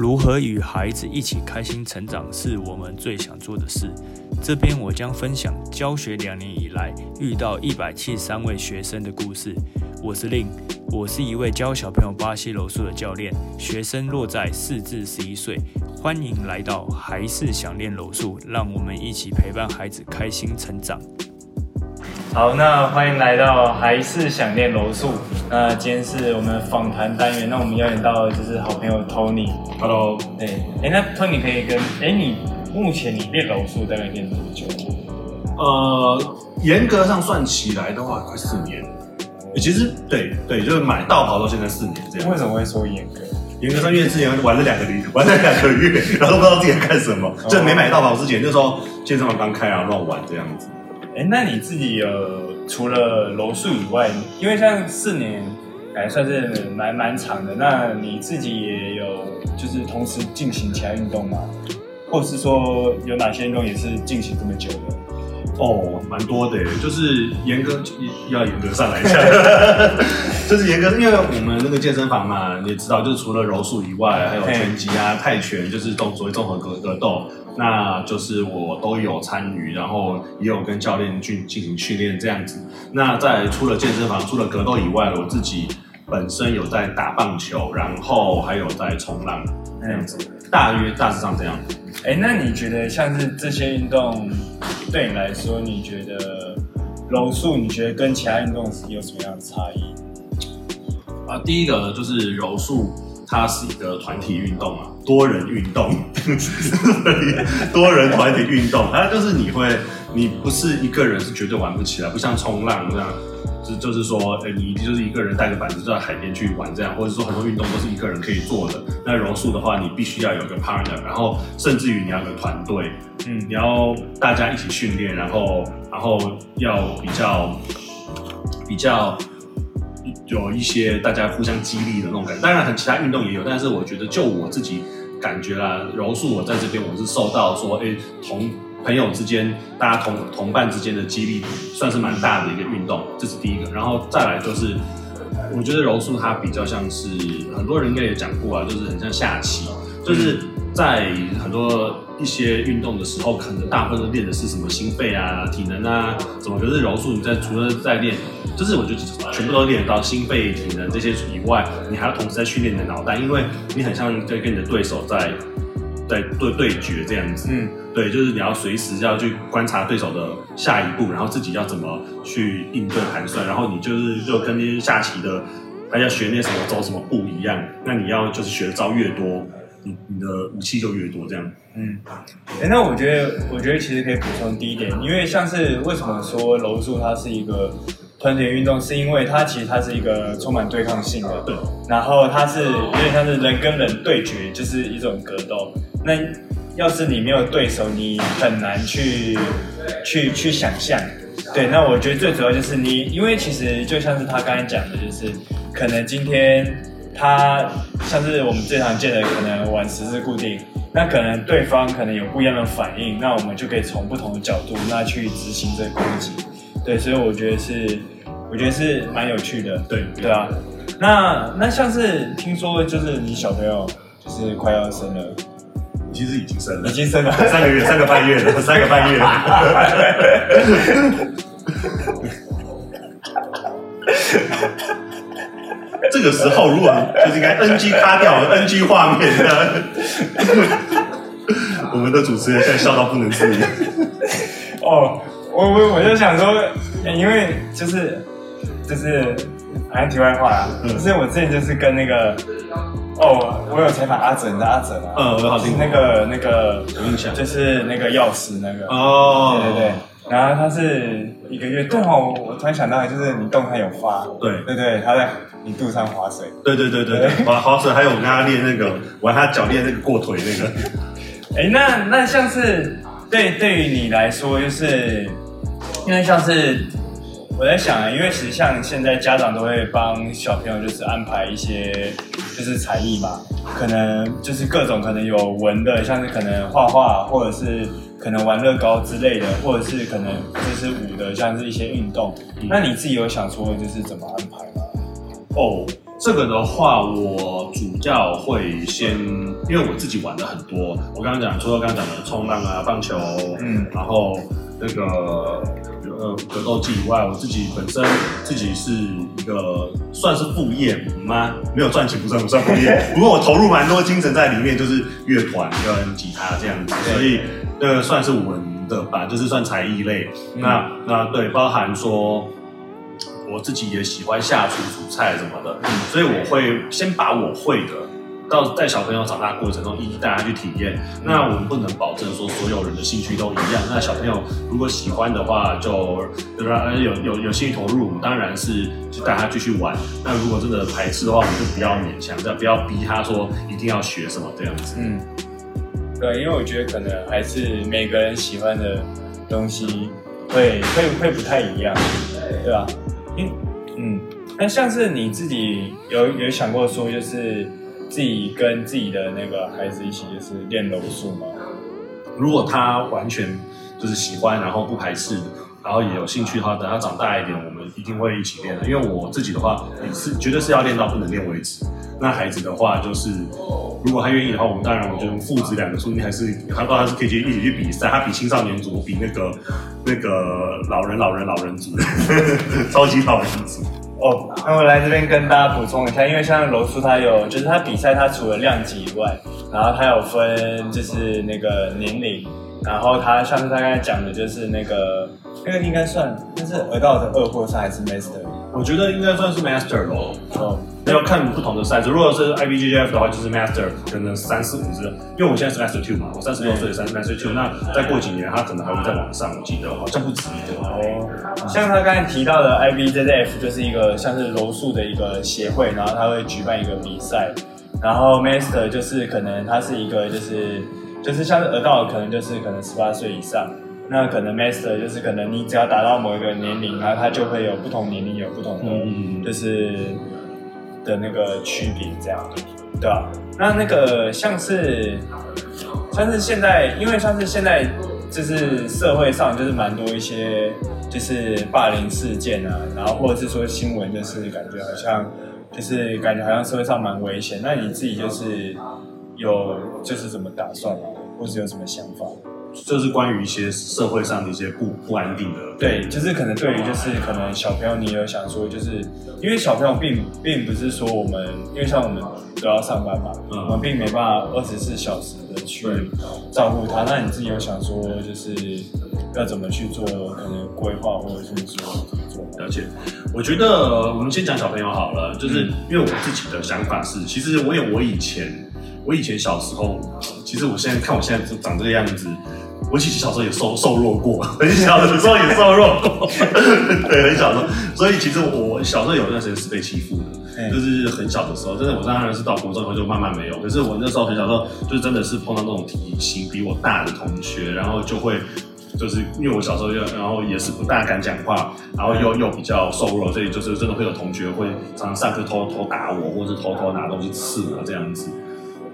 如何与孩子一起开心成长，是我们最想做的事。这边我将分享教学两年以来遇到一百七十三位学生的故事。我是令，我是一位教小朋友巴西柔术的教练，学生落在四至十一岁。欢迎来到还是想练柔术，让我们一起陪伴孩子开心成长。好，那欢迎来到还是想念柔术。那今天是我们的访谈单元，那我们邀请到的就是好朋友 Tony。Hello，对，哎，那 Tony 可以跟，哎，你目前你练柔术大概练多久？呃，严格上算起来的话，快四年。其实对对，就是买道袍到现在四年这样。为什么会说严格？严格上，因为之前玩了两个礼，玩了两个月，然后不知道自己在干什么。就没买道袍之前，那时候健身房刚开啊，乱玩这样子。哎，那你自己有除了柔术以外，因为像四年，感觉，算是蛮蛮长的。那你自己也有就是同时进行其他运动吗？或是说有哪些运动也是进行这么久的？哦，蛮多的，就是严格要严格上来讲，就是严格，因为我们那个健身房嘛，你也知道，就是除了柔术以外，还有拳击啊、泰拳，就是综所谓综合格格斗，那就是我都有参与，然后也有跟教练去进行训练这样子。那在除了健身房、除了格斗以外，我自己本身有在打棒球，然后还有在冲浪这样子，大约大致上这样。哎，那你觉得像是这些运动对你来说，你觉得柔术，你觉得跟其他运动有什么样的差异？啊，第一个呢就是柔术，它是一个团体运动啊，多人运动，多人团体运动，它就是你会，你不是一个人是绝对玩不起来，不像冲浪这样。就就是说，哎、你就是一个人带着板子就在海边去玩这样，或者说很多运动都是一个人可以做的。那柔术的话，你必须要有个 partner，然后甚至于你要有个团队，嗯你要大家一起训练，然后然后要比较比较有一些大家互相激励的那种感觉。当然，很其他运动也有，但是我觉得就我自己感觉啦，柔术我在这边我是受到说，哎、同朋友之间，大家同同伴之间的激励算是蛮大的一个运动，这是第一个。然后再来就是，我觉得柔术它比较像是很多人应该也讲过啊，就是很像下棋，就是在很多一些运动的时候，可能大部分都练的是什么心肺啊、体能啊怎么。可是柔术你在除了在练，就是我觉得全部都练到心肺、体能这些以外，你还要同时在训练你的脑袋，因为你很像在跟你的对手在在对对决这样子。嗯，对，就是你要随时要去观察对手的下一步，然后自己要怎么去应对盘算，然后你就是就跟那些下棋的他要学那什么走什么步一样，那你要就是学的招越多，你你的武器就越多这样。嗯，哎，那我觉得，我觉得其实可以补充第一点，因为像是为什么说柔术它是一个团体运动，是因为它其实它是一个充满对抗性的，对，然后它是有点像是人跟人对决，就是一种格斗。那要是你没有对手，你很难去去去想象。对，那我觉得最主要就是你，因为其实就像是他刚才讲的，就是可能今天他像是我们最常见的，可能玩十字固定，那可能对方可能有不一样的反应，那我们就可以从不同的角度那去执行这个攻击。对，所以我觉得是，我觉得是蛮有趣的。对对啊，那那像是听说就是你小朋友就是快要生了，其实已经生了已，经生了，三个月，三个半月了，三个半月了。这个时候，如果就是应该 NG 卡掉 NG 画面的，我们的主持人现在笑到不能自已。哦，我我我就想说，欸因为就是就是，好像题外话啊，嗯就是我之前就是跟那个，哦，我有采访阿哲，你知道阿哲吗？嗯，我好听那个那个，有印象。就是那个钥匙那个，哦，对对对。然后他是一个月，对哦，我我突然想到，就是你动态有发，对。对对，他在你肚上划水。对对对对对，划划水还有我跟他练那个玩他脚练那个过腿那个，哎，那那像是对对于你来说，就是因为像是我在想啊，因为其实像现在家长都会帮小朋友就是安排一些就是才艺嘛，可能就是各种可能有文的，像是可能画画，或者是可能玩乐高之类的，或者是可能就是舞的，像是一些运动。那你自己有想说就是怎么安排吗？哦，这个的话，我主要会先，因为我自己玩的很多。我刚刚讲，除了刚刚讲的冲浪啊、棒球，嗯，然后那个呃格斗技以外，我自己本身自己是一个算是副业吗？没有赚钱不算不算副业，不过我投入蛮多精神在里面，就是乐团跟吉他这样子，所以那个算是文的吧，就是算才艺类。那那对，包含说。我自己也喜欢下厨煮菜什么的，所以我会先把我会的，到带小朋友长大过程中一一带他去体验。那我们不能保证说所有人的兴趣都一样。那小朋友如果喜欢的话，就就让有有有兴趣投入，当然是就带他继续玩。那如果真的排斥的话，我们就不要勉强，不要逼他说一定要学什么这样子。嗯，对，因为我觉得可能还是每个人喜欢的东西会会会不太一样，对吧？嗯，那像是你自己有有想过说，就是自己跟自己的那个孩子一起就是练柔术吗？如果他完全就是喜欢，然后不排斥，然后也有兴趣的话，等他长大一点，我们一定会一起练的。因为我自己的话，是绝对是要练到不能练为止。那孩子的话，就是如果他愿意的话，我们当然我觉得父子两个说不定还是他到他是可以去一起去比赛，他比青少年组，比那个那个老人老人老人组，超级老人组。哦，那我来这边跟大家补充一下，因为像柔术，它有就是它比赛，它除了量级以外，然后它有分就是那个年龄，然后它像是他刚才讲的，就是那个那个应该算那是儿道的二或三还是 master？我觉得应该算是 master 咯。哦。要看不同的赛制，如果是 IBJJF 的话，就是 Master 可能三四五支，因为我现在是 Master Two 嘛，我三十六岁，三 Master Two，那再过几年他可能还会再往上，我记得好像不止一个哦。像他刚才提到的 IBJJF 就是一个像是柔术的一个协会，然后他会举办一个比赛，然后 Master 就是可能他是一个就是就是像是 Adult 可能就是可能十八岁以上，那可能 Master 就是可能你只要达到某一个年龄，然后他就会有不同年龄有不同的就是。的那个区别，这样，对吧？那那个像是，像是现在，因为像是现在，就是社会上就是蛮多一些就是霸凌事件啊，然后或者是说新闻，就是感觉好像，就是感觉好像社会上蛮危险。那你自己就是有就是怎么打算吗？或者有什么想法？就是关于一些社会上的一些不不安定的，对，就是可能对于就是可能小朋友，你有想说，就是因为小朋友并并不是说我们，因为像我们都要上班嘛，我们并没办法二十四小时的去照顾他。那你自己有想说，就是要怎么去做可能规划，或者是说怎么做？了解，我觉得我们先讲小朋友好了，就是因为我自己的想法是，其实我有我以前。我以前小时候，其实我现在看我现在长这个样子，我其实小时候也瘦瘦弱过，很小的时候也瘦弱过，对，很小的时候。所以其实我小时候有一段时间是被欺负的，就是很小的时候。但是我当然是到国中后就慢慢没有。可是我那时候很小时候，就是真的是碰到那种体型比我大的同学，然后就会就是因为我小时候又然后也是不大敢讲话，然后又又比较瘦弱，所以就是真的会有同学会常常上课偷偷打我，或是偷偷拿东西刺我这样子。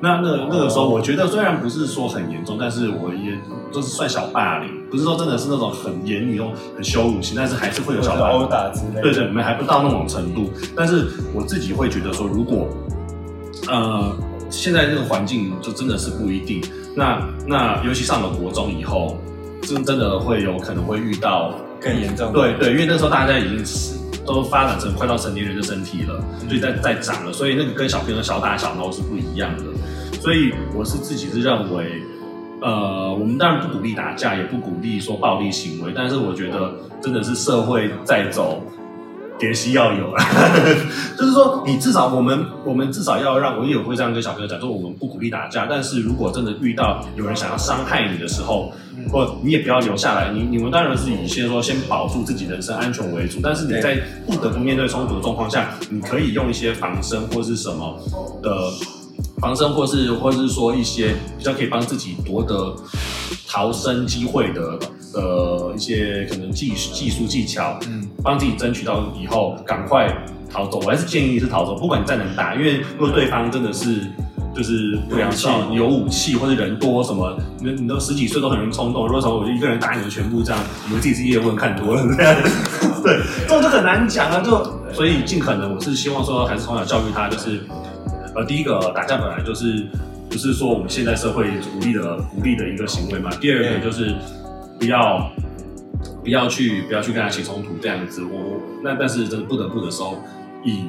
那那那个时候，我觉得虽然不是说很严重，但是我也都是算小霸凌，不是说真的是那种很言语、很羞辱性，但是还是会有小殴打之类。对对，我们还不到那种程度。但是我自己会觉得说，如果呃现在这个环境就真的是不一定。那那尤其上了国中以后，真真的会有可能会遇到更严重。对对，因为那时候大家已经都发展成快到成年人的身体了，所以在在长了，所以那个跟小朋友小打小闹是不一样的。所以我是自己是认为，呃，我们当然不鼓励打架，也不鼓励说暴力行为，但是我觉得真的是社会在走，点息要有了，就是说你至少我们我们至少要让我也会这样跟小朋友讲说，我们不鼓励打架，但是如果真的遇到有人想要伤害你的时候，或你也不要留下来，你你们当然是以先说先保住自己人身安全为主，但是你在不得不面对冲突的状况下，你可以用一些防身或是什么的。防身，或是或是说一些比较可以帮自己夺得逃生机会的呃一些可能技技术技巧，嗯，帮自己争取到以后赶快逃走。我还是建议是逃走，不管你再能打，因为如果对方真的是就是不良少有武器或者人多什么，你你都十几岁都很容易冲动。如果说我就一个人打你们全部这样，你们自己是叶问看多了这样，对，这种就很难讲啊，就所以尽可能我是希望说，还是从小教育他，就是呃，第一个打架本来就是不是说我们现在社会鼓励的鼓励的一个行为嘛。第二个就是不要不要去不要去跟他起冲突这样子。我那但是真的不得不的时候，以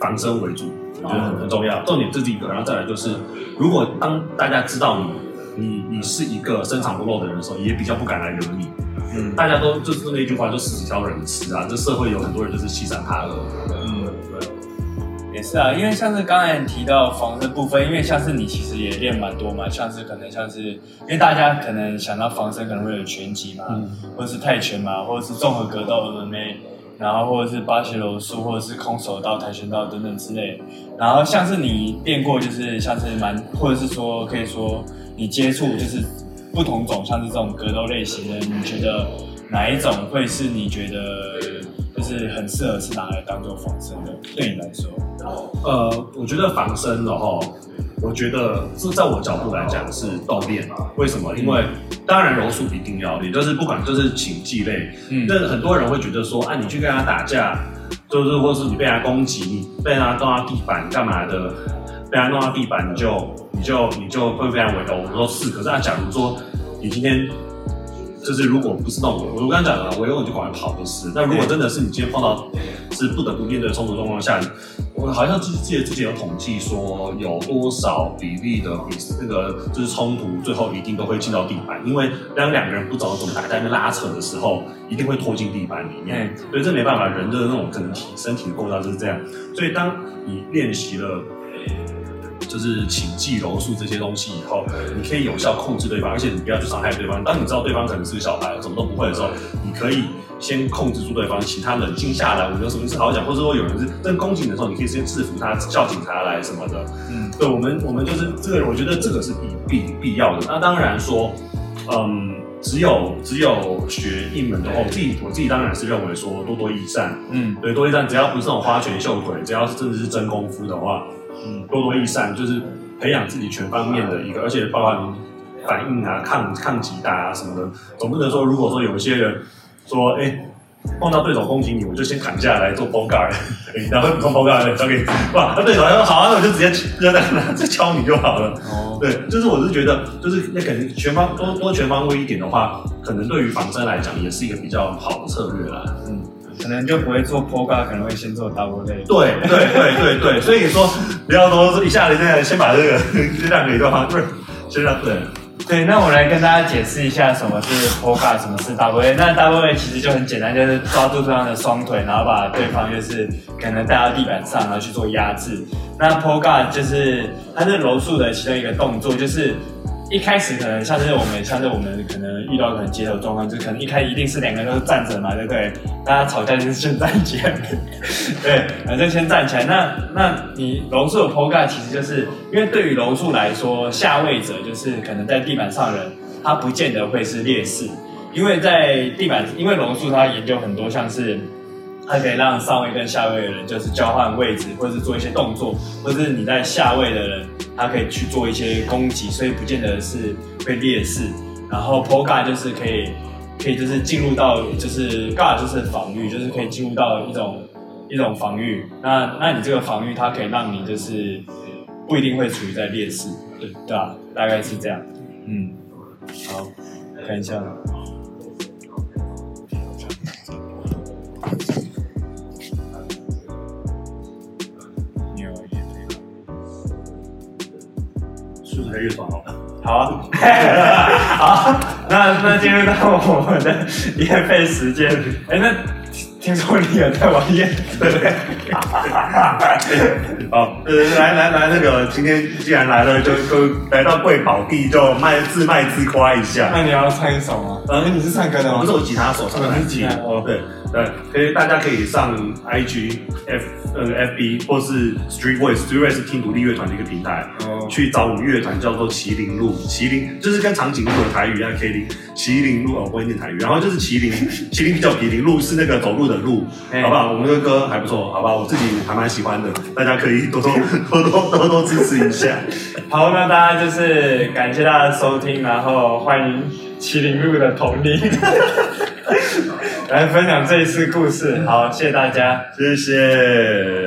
防身为主，我觉得很很重要。重点这是一个，然后再来就是，如果当大家知道你你你是一个深藏不露的人的时候，也比较不敢来惹你。嗯大家都就是那句话，就死挑人吃啊。这社会有很多人就是欺善怕恶。嗯，也是啊，因为像是刚才你提到防身部分，因为像是你其实也练蛮多嘛，像是可能像是因为大家可能想到防身可能会有拳击嘛，嗯或者是泰拳嘛，或者是综合格斗 MMA，然后或者是巴西柔术，或者是空手道、跆拳道等等之类。然后像是你练过，就是像是蛮，或者是说可以说你接触就是不同种像是这种格斗类型的，你觉得哪一种会是你觉得就是很适合是拿来当做防身的？对你来说？呃，我觉得防身的话，我觉得这在我角度来讲是锻炼。为什么？因为当然柔术一定要练，就是不管就是请技类，嗯那很多人会觉得说，啊，你去跟他打架，就是或是你被他攻击，你被他弄到地板干嘛的，被他弄到地板，你就你就你就会非常围殴。我说是，可是啊，假如说你今天就是如果不是那种，我刚刚讲了，围殴你就赶快跑就是。那如果真的是你今天碰到是不得不面对冲突状况下，我好像记记得之前有统计说，有多少比例的比那个就是冲突最后一定都会进到地板，因为当两个人不知道怎么打，在那拉扯的时候，一定会拖进地板里面。所以这没办法，人的那种可能体身体的构造就是这样。所以当你练习了。就是请技柔术这些东西以后，你可以有效控制对方，而且你不要去伤害对方。当你知道对方可能是个小孩，什么都不会的时候，你可以先控制住对方，请他冷静下来。我们有什么事好好讲，或者说有人是真攻击你的时候，你可以先制服他，叫警察来什么的。嗯，对我们，我们就是这个，我觉得这个是必必必要的。那当然说，嗯，只有只有学一门的话，我自己我自己当然是认为说多多益善。嗯对，多益善，只要不是那种花拳绣腿，只要是真的是真功夫的话，嗯多多益善，就是培养自己全方面的一个，而且包含反应啊、抗抗击打啊什么的，总不能说如果说有一些人说，哎、碰到对手攻击你，我就先砍下来做 g a r 然后从 b o g a r 交给哇，那对手说好啊，那我就直接就在那再敲你就好了。哦，对，就是我是觉得，就是那可能全方多多全方位一点的话，可能对于防身来讲也是一个比较好的策略啦。嗯，可能就不会做 p o g a 可能会先做 double leg。对对对对对，所以说不要说一下子这样先把这个这两个一段话，不是先让对。对，那我来跟大家解释一下什么是 p o g a 什么是 double leg。那 double leg 其实就很简单，就是抓住对方的双腿，然后把对方就是可能带到地板上，然后去做压制。那 p o g a 就是它是柔术的其中一个动作，就是一开始可能像是我们像是我们可能遇到可能街头状况，就可能一开一定是两个人都站着嘛，对不对？大家吵架就是先站起来，对，反正先站起来。那那你柔术的 p o g a 其实就是因为对于柔术来说，下位者就是可能在地板上的人，他不见得会是劣势，因为在地板，因为柔术它研究很多像是。它可以让上位跟下位的人就是交换位置，或者是做一些动作，或者是你在下位的人，他可以去做一些攻击，所以不见得是会劣势。然后 Poga 就是可以，可以就是进入到就是 Ga 就是防御，就是可以进入到一种一种防御。那那你这个防御，它可以让你就是不一定会处于在劣势，对对吧？大概是这样。嗯，好，看一下。越爽好？好啊，好，那那进入到我们的夜配时间。哎，那听说你也在玩夜对不对？好，呃，来来来，那个今天既然来了，就就来到贵宝地，就卖自卖自夸一下。那你要唱一首吗？呃你是唱歌的吗不是我吉他手，唱的很吉哦你是吉他哦对对，可以大家可以上 IG F 呃 FB 或是 Street Voice，Street Voice 是听独立乐团的一个平台，哦去找我们乐团叫做麒麟路，麒麟就是跟长颈鹿的台语一样，K 麟麒麟路哦，我不会念台语，然后就是麒麟，麒麟比较比麟路是那个走路的路，好不好？我们的歌还不错，好不好？我自己还蛮喜欢的，大家可以多多多多多多支持一下。好，那大家就是感谢大家的收听，然后欢迎麒麟路的同理。来分享这一次故事。好，谢谢大家。谢谢。